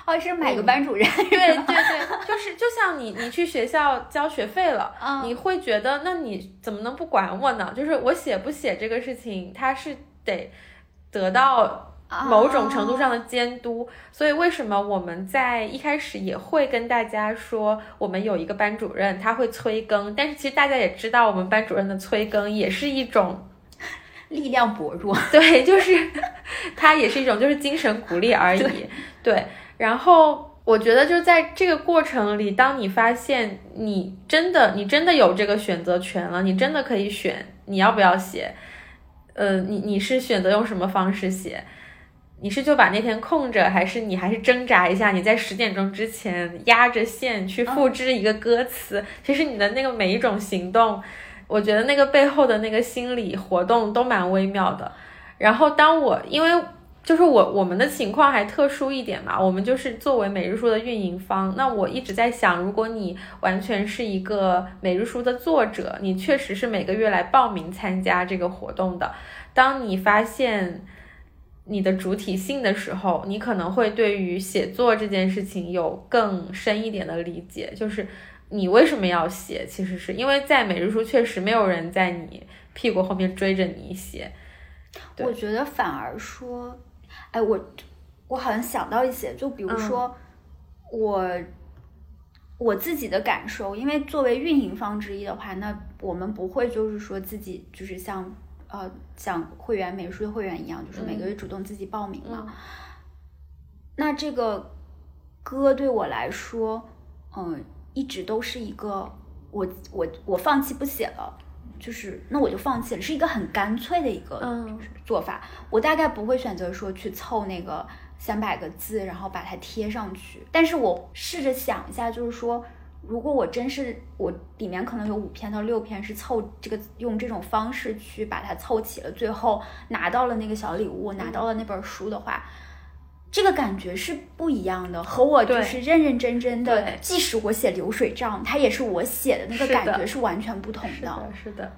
哦，是买个班主任，
对对对，就是就像你你去学校交学费了，
嗯
你会觉得那你怎么能不管我呢？就是我写不写这个事情，他是得得到某种程度上的监督。所以为什么我们在一开始也会跟大家说，我们有一个班主任，他会催更，但是其实大家也知道，我们班主任的催更也是一种
力量薄弱。
对，就是他也是一种就是精神鼓励而已。对，然后我觉得就在这个过程里，当你发现你真的你真的有这个选择权了，你真的可以选你要不要写，呃，你你是选择用什么方式写？你是就把那天空着，还是你还是挣扎一下？你在十点钟之前压着线去复制一个歌词？其实你的那个每一种行动，我觉得那个背后的那个心理活动都蛮微妙的。然后当我因为就是我我们的情况还特殊一点嘛，我们就是作为每日书的运营方，那我一直在想，如果你完全是一个每日书的作者，你确实是每个月来报名参加这个活动的，当你发现。你的主体性的时候，你可能会对于写作这件事情有更深一点的理解，就是你为什么要写，其实是因为在每日书确实没有人在你屁股后面追着你写。
我。觉得反而说，哎，我我好像想到一些，就比如说、我我自己的感受，因为作为运营方之一的话，那我们不会就是说自己就是像呃像会员美术的会员一样，就是每个月主动自己报名嘛。那这个歌对我来说，嗯，一直都是一个我我我放弃不写了。就是那我就放弃了，是一个很干脆的一个
嗯
做法。我大概不会选择说去凑那个三百个字，然后把它贴上去。但是我试着想一下，就是说，如果我真是我里面可能有五篇到六篇是凑这个用这种方式去把它凑齐了，最后拿到了那个小礼物，拿到了那本书的话。这个感觉是不一样的，和我就是认认真真的，即使我写流水账，它也是我写的那个感觉是完全不同
是的，是的，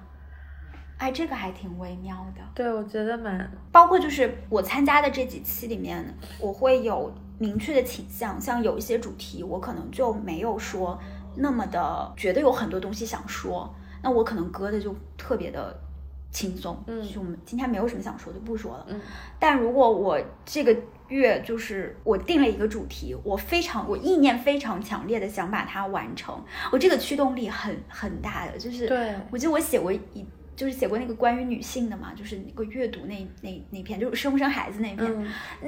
哎，这个还挺微妙的。
对，我觉得蛮
包括就是我参加的这几期里面，我会有明确的倾向，像有一些主题，我可能就没有说那么的觉得有很多东西想说，那我可能割的就特别的轻松，
嗯
就我们今天没有什么想说就不说了。
嗯
但如果我这个月就是我定了一个主题，我非常我意念非常强烈的想把它完成，我这个驱动力很很大的，就是
对
我记得我写过一。就是写过那个关于女性的嘛，就是那个阅读那那那篇，就是生不生孩子那篇。
嗯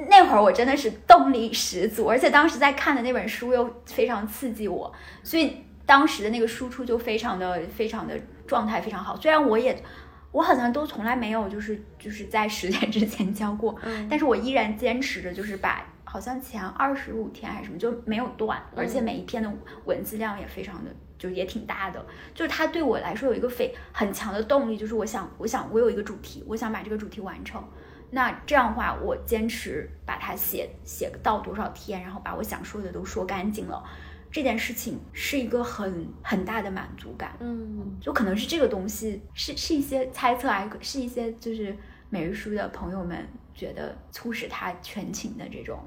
那会儿我真的是动力十足，而且当时在看的那本书又非常刺激我，所以当时的那个输出就非常的非常的状态非常好。虽然我也我好像都从来没有就是就是在十点之前交过，
嗯
但是我依然坚持着就是把好像前二十五天还是什么就没有断，而且每一篇的文字量也非常的，就也挺大的。就是它对我来说有一个非很强的动力，就是我想，我想我有一个主题，我想把这个主题完成。那这样的话，我坚持把它写写到多少天，然后把我想说的都说干净了，这件事情是一个很很大的满足感。
嗯，
就可能是这个东西，是是一些猜测啊，是一些就是每日书的朋友们觉得促使他全勤的这种。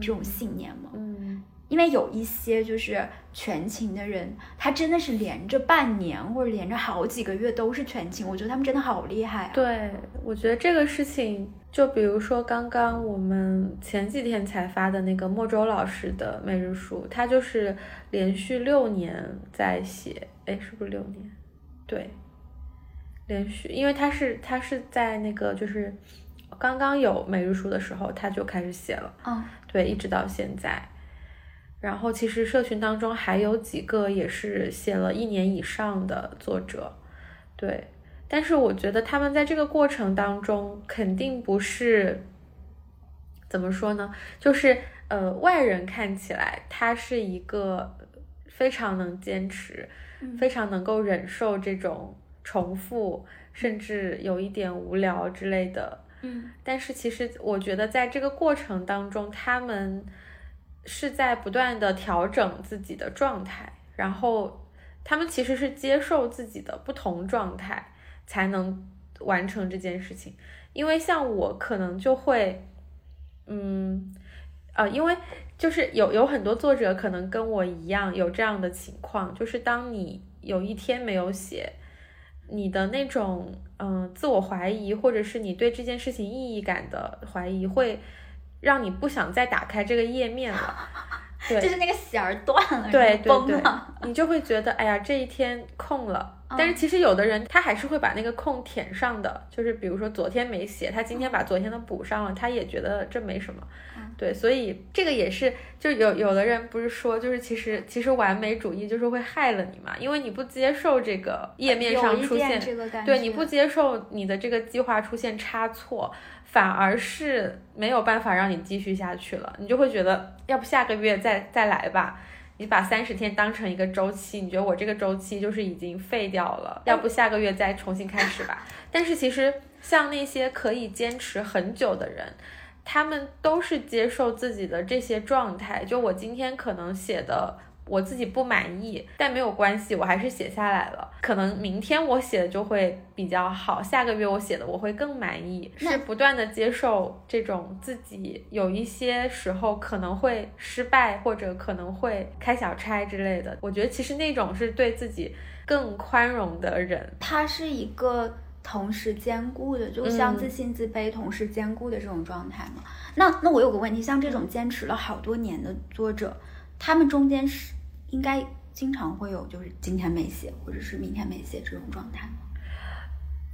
这种信念吗？
嗯，
因为有一些就是全勤的人，他真的是连着半年或者连着好几个月都是全勤，我觉得他们真的好厉害啊。
对，我觉得这个事情，就比如说刚刚我们前几天才发的那个莫舟老师的每日书，他就是连续六年在写，哎，是不是六年？对，连续，因为他是他是在那个就是刚刚有每日书的时候，他就开始写了。
嗯。
对，一直到现在，然后其实社群当中还有几个也是写了一年以上的作者，对，但是我觉得他们在这个过程当中肯定不是怎么说呢，就是呃外人看起来他是一个非常能坚持，非常能够忍受这种重复，甚至有一点无聊之类的。
嗯，
但是其实我觉得在这个过程当中，他们是在不断的调整自己的状态，然后他们其实是接受自己的不同状态，才能完成这件事情。因为像我可能就会，嗯，呃，因为就是有有很多作者可能跟我一样有这样的情况，就是当你有一天没有写。你的那种嗯自我怀疑，或者是你对这件事情意义感的怀疑，会让你不想再打开这个页面了。对，
就是那个弦儿断了，
对对对，你就会觉得哎呀，这一天空了。但是其实有的人他还是会把那个空填上的，就是比如说昨天没写，他今天把昨天的补上了，他也觉得这没什么。对，所以这个也是，就有有的人不是说，就是其实其实完美主义就是会害了你嘛，因为你不接受这个页面上出现，对，你不接受你的这个计划出现差错，反而是没有办法让你继续下去了，你就会觉得要不下个月再再来吧。你把三十天当成一个周期，你觉得我这个周期就是已经废掉了，要不下个月再重新开始吧？但是其实像那些可以坚持很久的人。他们都是接受自己的这些状态，就我今天可能写的我自己不满意，但没有关系，我还是写下来了。可能明天我写的就会比较好，下个月我写的我会更满意。是不断的接受这种自己有一些时候可能会失败，或者可能会开小差之类的。我觉得其实那种是对自己更宽容的人。
他是一个。同时兼顾的，就像自信自卑同时兼顾的这种状态嘛。那那我有个问题，像这种坚持了好多年的作者，他们中间是应该经常会有就是今天没写，或者是明天没写这种状态吗？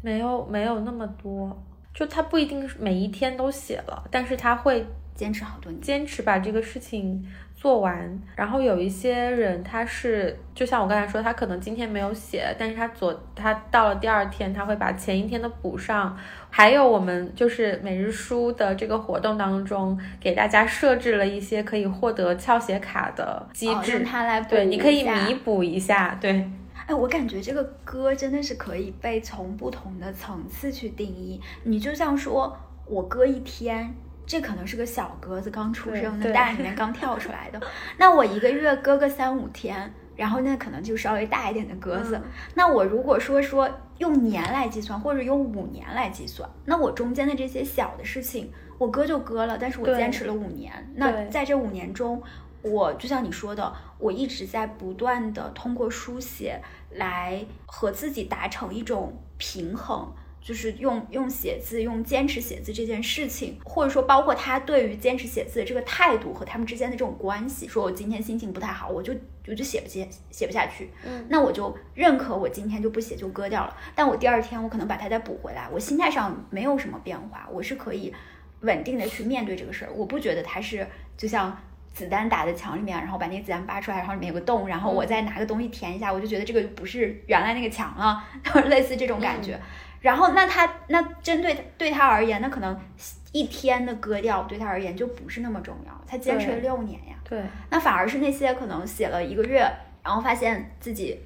没有，没有那么多。就他不一定每一天都写了，但是他会
坚持好多年，
坚持把这个事情。做完，然后有一些人，他是就像我刚才说，他可能今天没有写，但是他昨他到了第二天，他会把前一天的补上。还有我们就是每日书的这个活动当中，给大家设置了一些可以获得翘写卡的机制，
用它来
对，你可以弥补一下。对，
哎，我感觉这个歌真的是可以被从不同的层次去定义。你就像说我歌一天。这可能是个小鸽子刚出生的蛋里面刚跳出来的，那我一个月割个三五天，然后那可能就稍微大一点的鸽子。那我如果说说用年来计算，或者用五年来计算，那我中间的这些小的事情，我割就割了，但是我坚持了五年。那在这五年中，我就像你说的，我一直在不断的通过书写来和自己达成一种平衡。就是用用写字，用坚持写字这件事情，或者说包括他对于坚持写字的这个态度和他们之间的这种关系。说我今天心情不太好，我就我就写不写写不下去，
嗯，
那我就认可我今天就不写就割掉了。但我第二天我可能把它再补回来，我心态上没有什么变化，我是可以稳定的去面对这个事儿。我不觉得它是就像子弹打在墙里面，然后把那个子弹扒出来，然后里面有个洞，然后我再拿个东西填一下，我就觉得这个不是原来那个墙了，类似这种感觉。然后，那他那针对对他而言，那可能一天的割掉对他而言就不是那么重要。他坚持了六年呀，
对，
那反而是那些可能写了一个月，然后发现自己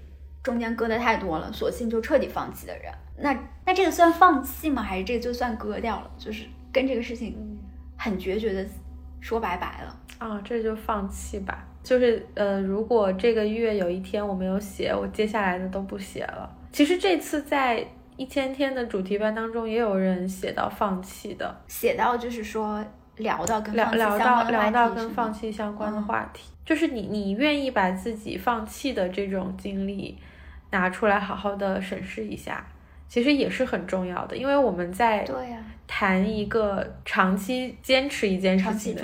中间割的太多了，索性就彻底放弃的人，那那这个算放弃吗？还是这个就算割掉了？就是跟这个事情很决绝的说拜拜了。
啊，这就放弃吧。就是呃，如果这个月有一天我没有写，我接下来的都不写了。其实这次在一千天的主题班当中，也有人写到放弃的，
写到就是说聊到跟放弃
聊聊
相关的
到聊到
话题是吗？
跟放弃相关的
嗯。
话题，就是你你愿意把自己放弃的这种经历拿出来好好的审视一下，其实也是很重要的，因为我们在
对呀、
谈一个长期坚持一件事情。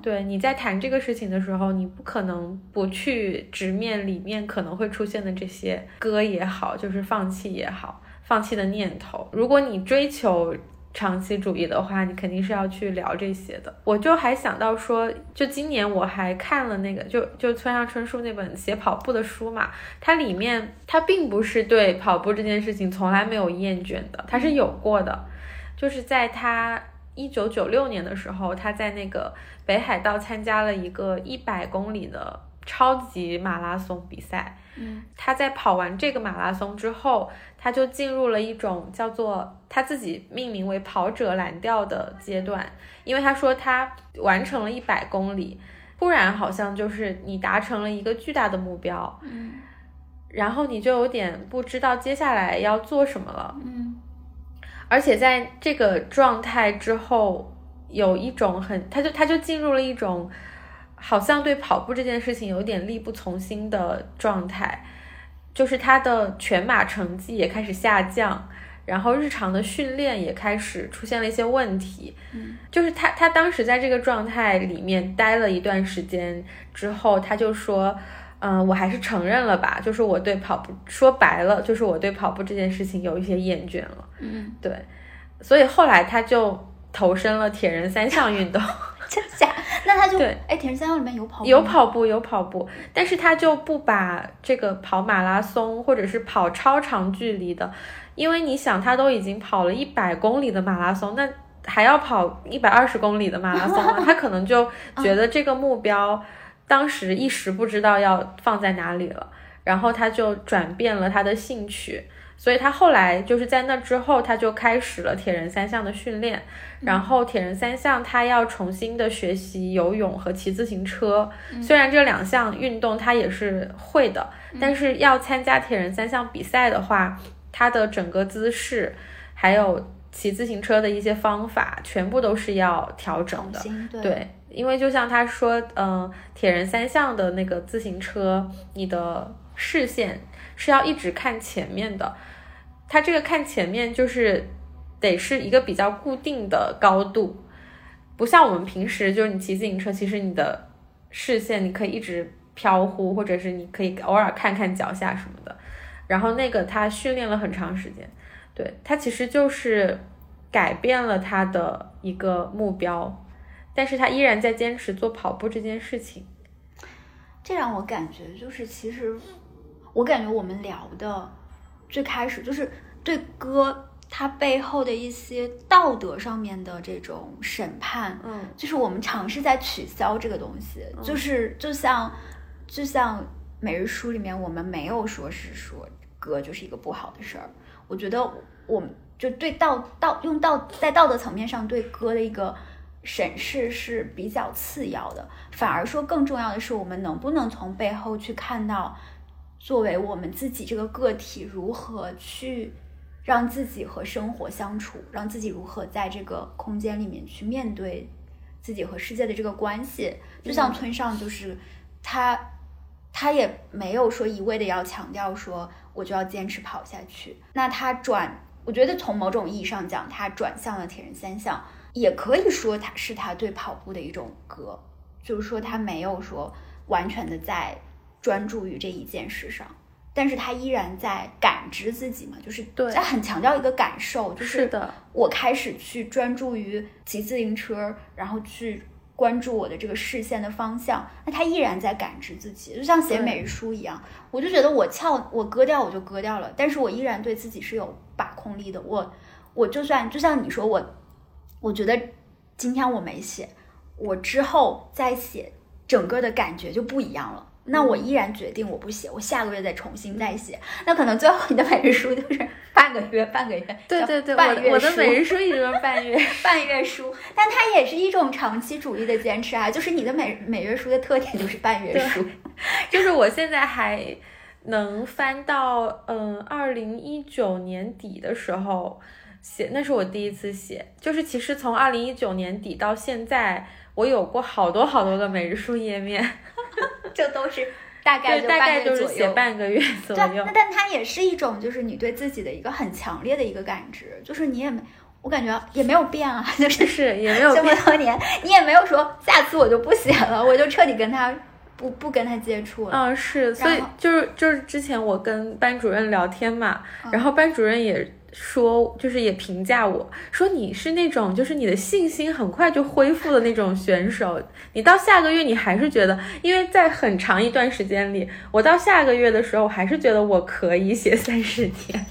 对，你在谈这个事情的时候，你不可能不去直面里面可能会出现的这些歌也好，就是放弃也好，放弃的念头。如果你追求长期主义的话，你肯定是要去聊这些的。我就还想到说，就今年我还看了那个，就就村上春树那本写跑步的书嘛，它里面它并不是对跑步这件事情从来没有厌倦的，它是有过的，就是在他。一九九六年的时候，他在那个北海道参加了一个一百公里的超级马拉松比赛。他在跑完这个马拉松之后，他就进入了一种叫做他自己命名为“跑者蓝调”的阶段，因为他说他完成了一百公里，突然好像就是你达成了一个巨大的目标，
嗯
然后你就有点不知道接下来要做什么了。
嗯
而且在这个状态之后，有一种很，他就他就进入了一种好像对跑步这件事情有点力不从心的状态，就是他的全马成绩也开始下降，然后日常的训练也开始出现了一些问题。
嗯，
就是他他当时在这个状态里面待了一段时间之后，他就说。嗯，我还是承认了吧，就是我对跑步说白了，就是我对跑步这件事情有一些厌倦了。
嗯，
对，所以后来他就投身了铁人三项运动，
真假？那他就
对
哎，铁人三项里面有跑步
有跑步有跑步，但是他就不把这个跑马拉松或者是跑超长距离的，因为你想他都已经跑了一百公里的马拉松，那还要跑一百二十公里的马拉松吗？他可能就觉得这个目标当时一时不知道要放在哪里了，然后他就转变了他的兴趣。所以他后来就是在那之后，他就开始了铁人三项的训练。然后铁人三项他要重新的学习游泳和骑自行车，虽然这两项运动他也是会的，但是要参加铁人三项比赛的话，他的整个姿势还有骑自行车的一些方法，全部都是要调整的。
对
对，因为就像他说，嗯、铁人三项的那个自行车，你的视线是要一直看前面的。它这个看前面就是得是一个比较固定的高度，不像我们平时就是你骑自行车，其实你的视线你可以一直飘忽，或者是你可以偶尔看看脚下什么的。然后那个他训练了很长时间，对他其实就是改变了他的一个目标，但是他依然在坚持做跑步这件事情。
这让我感觉就是，其实我感觉我们聊的最开始就是对歌它背后的一些道德上面的这种审判，
嗯。
就是我们尝试在取消这个东西，就是就像就像每日书里面，我们没有说是说歌就是一个不好的事儿。我觉得我们就对道道用道在道德层面上对歌的一个审视是比较次要的，反而说更重要的是我们能不能从背后去看到，作为我们自己这个个体如何去让自己和生活相处，让自己如何在这个空间里面去面对自己和世界的这个关系。就像村上，就是他，他也没有说一味的要强调说我就要坚持跑下去。那他转，我觉得从某种意义上讲，他转向了铁人三项，也可以说他是他对跑步的一种歌，就是说他没有说完全的在专注于这一件事上。但是他依然在感知自己嘛，就是
对
他很强调一个感受，就是
的，
我开始去专注于骑自行车，然后去关注我的这个视线的方向。那他依然在感知自己，就像写
对
每日书一样。我就觉得我翘，我割掉我就割掉了，但是我依然对自己是有把控力的。我我就算就像你说我，我觉得今天我没写，我之后再写，整个的感觉就不一样了。那我依然决定我不写，我下个月再重新再写。那可能最后你的每日书就是半个月，半个月。
对对对，
半月
我的每日书一直都是半月，
半月书。但它也是一种长期主义的坚持啊，就是你的每每月书的特点就是半月书。
就是我现在还能翻到，嗯，二零一九年底的时候写，那是我第一次写。就是其实从二零一九年底到现在，我有过好多好多个每日书页面。
这都是大概
大概就是写半个月左右。
那但它也是一种，就是你对自己的一个很强烈的一个感知，就是你也没，我感觉也没有变啊，就是
是也没有
这么多年，你也没有说下次我就不写了，我就彻底跟他不不跟他接触了。
嗯，是，所以就是就是之前我跟班主任聊天嘛，然后班主任也。说就是也评价我说你是那种就是你的信心很快就恢复的那种选手，你到下个月你还是觉得，因为在很长一段时间里，我到下个月的时候还是觉得我可以写三十天。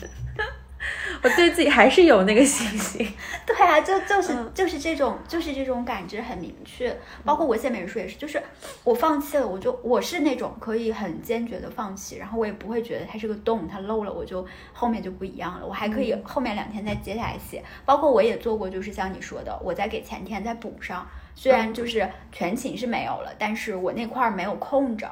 我对自己还是有那个信心，
对啊，就就是就是这种就是这种感知很明确。包括我写美术也是，就是我放弃了，我就我是那种可以很坚决的放弃，然后我也不会觉得它是个洞，它漏了我就后面就不一样了，我还可以后面两天再接下来写。包括我也做过，就是像你说的，我再给前天再补上，虽然就是全勤是没有了，但是我那块儿没有空着，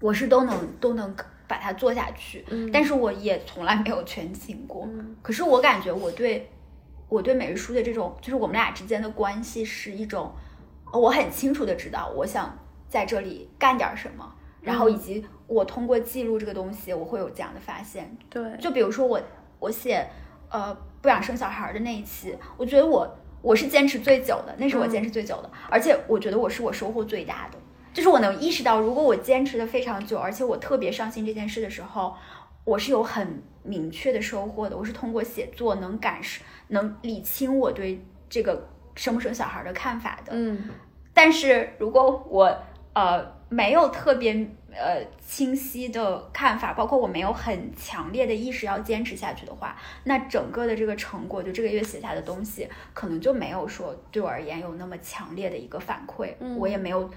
我是都能都能。把它做下去，但是我也从来没有全勤过。可是我感觉我对我对美日书的这种，就是我们俩之间的关系是一种，我很清楚的知道我想在这里干点什么，然后以及我通过记录这个东西，我会有这样的发现。
对，
就比如说我我写呃不想生小孩的那一期，我觉得我我是坚持最久的，那是我坚持最久的，而且我觉得我是我收获最大的。就是我能意识到，如果我坚持的非常久，而且我特别上心这件事的时候，我是有很明确的收获的。我是通过写作能感受、能理清我对这个生不生小孩的看法的。
嗯，
但是如果我呃没有特别呃清晰的看法，包括我没有很强烈的意识要坚持下去的话，那整个的这个成果，就这个月写下的东西，可能就没有说对我而言有那么强烈的一个反馈。嗯我也没有。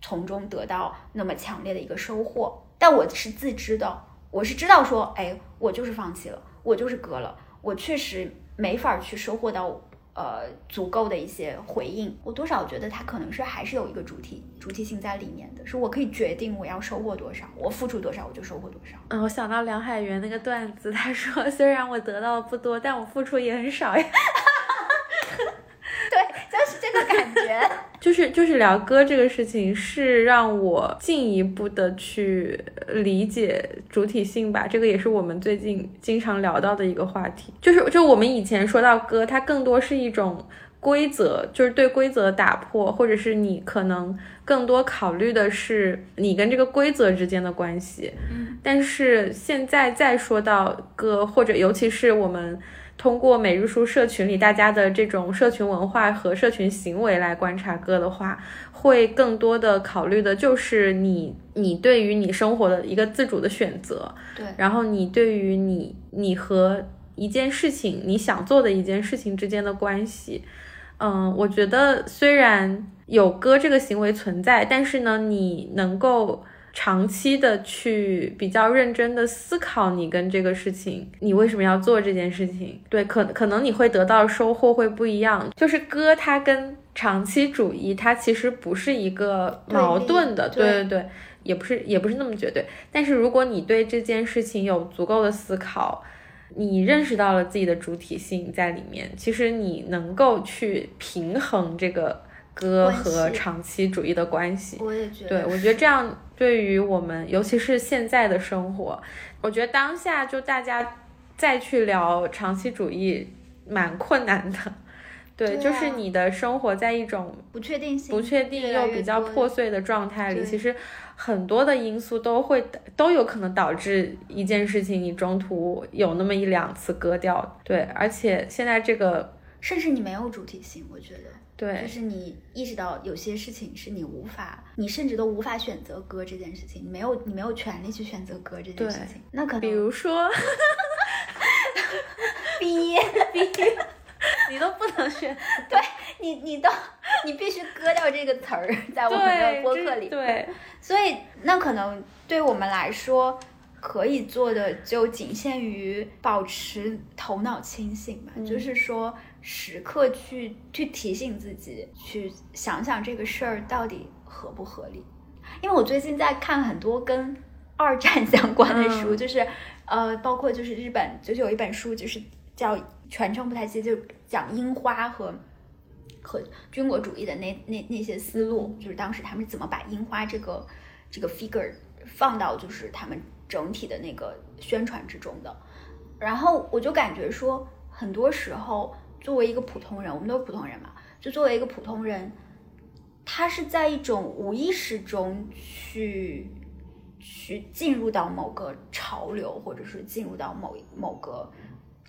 从中得到那么强烈的一个收获，但我是自知的，我是知道说，哎，我就是放弃了，我就是割了，我确实没法去收获到呃足够的一些回应。我多少觉得它可能是还是有一个主体主体性在里面的，是我可以决定我要收获多少，我付出多少我就收获多少。
嗯，我想到梁海源那个段子，他说 虽然我得到的不多，但我付出也很少呀。
对，就是
就是就是聊歌这个事情，是让我进一步的去理解主体性吧。这个也是我们最近经常聊到的一个话题。就是就我们以前说到歌，它更多是一种规则，就是对规则打破，或者是你可能更多考虑的是你跟这个规则之间的关系。
嗯，
但是现在再说到歌，或者尤其是我们。通过每日书社群里大家的这种社群文化和社群行为来观察歌的话，会更多的考虑的就是你你对于你生活的一个自主的选择，
对，
然后你对于你你和一件事情你想做的一件事情之间的关系，嗯，我觉得虽然有歌这个行为存在，但是呢，你能够。长期的去比较认真的思考你跟这个事情，你为什么要做这件事情？对，可可能你会得到收获会不一样。就是歌，它跟长期主义，它其实不是一个矛盾的，对对对，也不是也不是那么绝对。但是如果你对这件事情有足够的思考，你认识到了自己的主体性在里面，其实你能够去平衡这个。歌和长期主义的关系，
我也觉
得，对我觉得这样对于我们，尤其是现在的生活，我觉得当下就大家再去聊长期主义蛮困难的，对，就是你的生活在一种
不确定性、
不确定又比较破碎的状态里，其实很多的因素都会都有可能导致一件事情你中途有那么一两次割掉，对，而且现在这个
甚至你没有主体性，我觉得。
对，
就是你意识到有些事情是你无法，你甚至都无法选择割这件事情，你没有，你没有权利去选择割这件事情。那可能
比如说，
毕业，毕业，
你都不能选，
对你你都你必须割掉这个词儿在我们的播客里。
对，
所以那可能对我们来说，可以做的就仅限于保持头脑清醒吧，就是说时刻去去提醒自己，去想想这个事儿到底合不合理。因为我最近在看很多跟二战 相关的书，就是呃，包括就是日本就是有一本书，就是叫全称不太记，就讲樱花和和军国主义的那那那些思路，就是当时他们怎么把樱花这个这个 figure 放到就是他们整体的那个宣传之中的。然后我就感觉说，很多时候作为一个普通人，我们都是普通人嘛，就作为一个普通人。他是在一种无意识中去去进入到某个潮流，或者是进入到某某个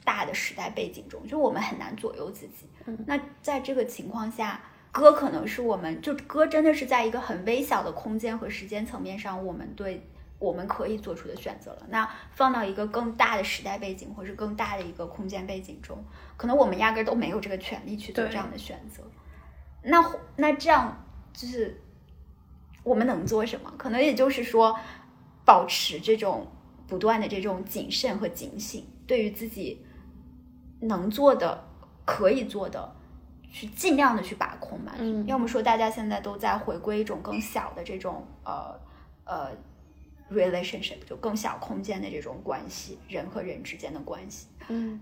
大的时代背景中，就我们很难左右自己。那在这个情况下，歌可能是我们就歌真的是在一个很微小的空间和时间层面上，我们对我们可以做出的选择了。那放到一个更大的时代背景，或者更大的一个空间背景中，可能我们压根儿都没有这个权利去做这样的选择。那那这样。就是我们能做什么？可能也就是说，保持这种不断的这种谨慎和警醒，对于自己能做的、可以做的，去尽量的去把控吧。
嗯，
要么说大家现在都在回归一种更小的这种呃呃 relationship，就更小空间的这种关系，人和人之间的关系。
嗯，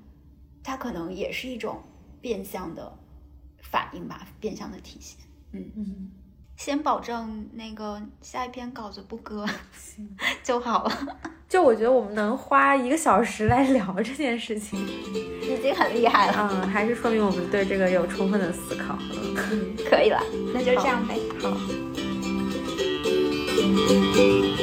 它可能也是一种变相的反应吧，变相的体现。嗯
嗯。
先保证那个下一篇稿子不割 就好了。
就我觉得我们能花一个小时来聊这件事情，
已经很厉害了。
嗯，还是说明我们对这个有充分的思考。
嗯，可以了，那就这样呗。
好。
感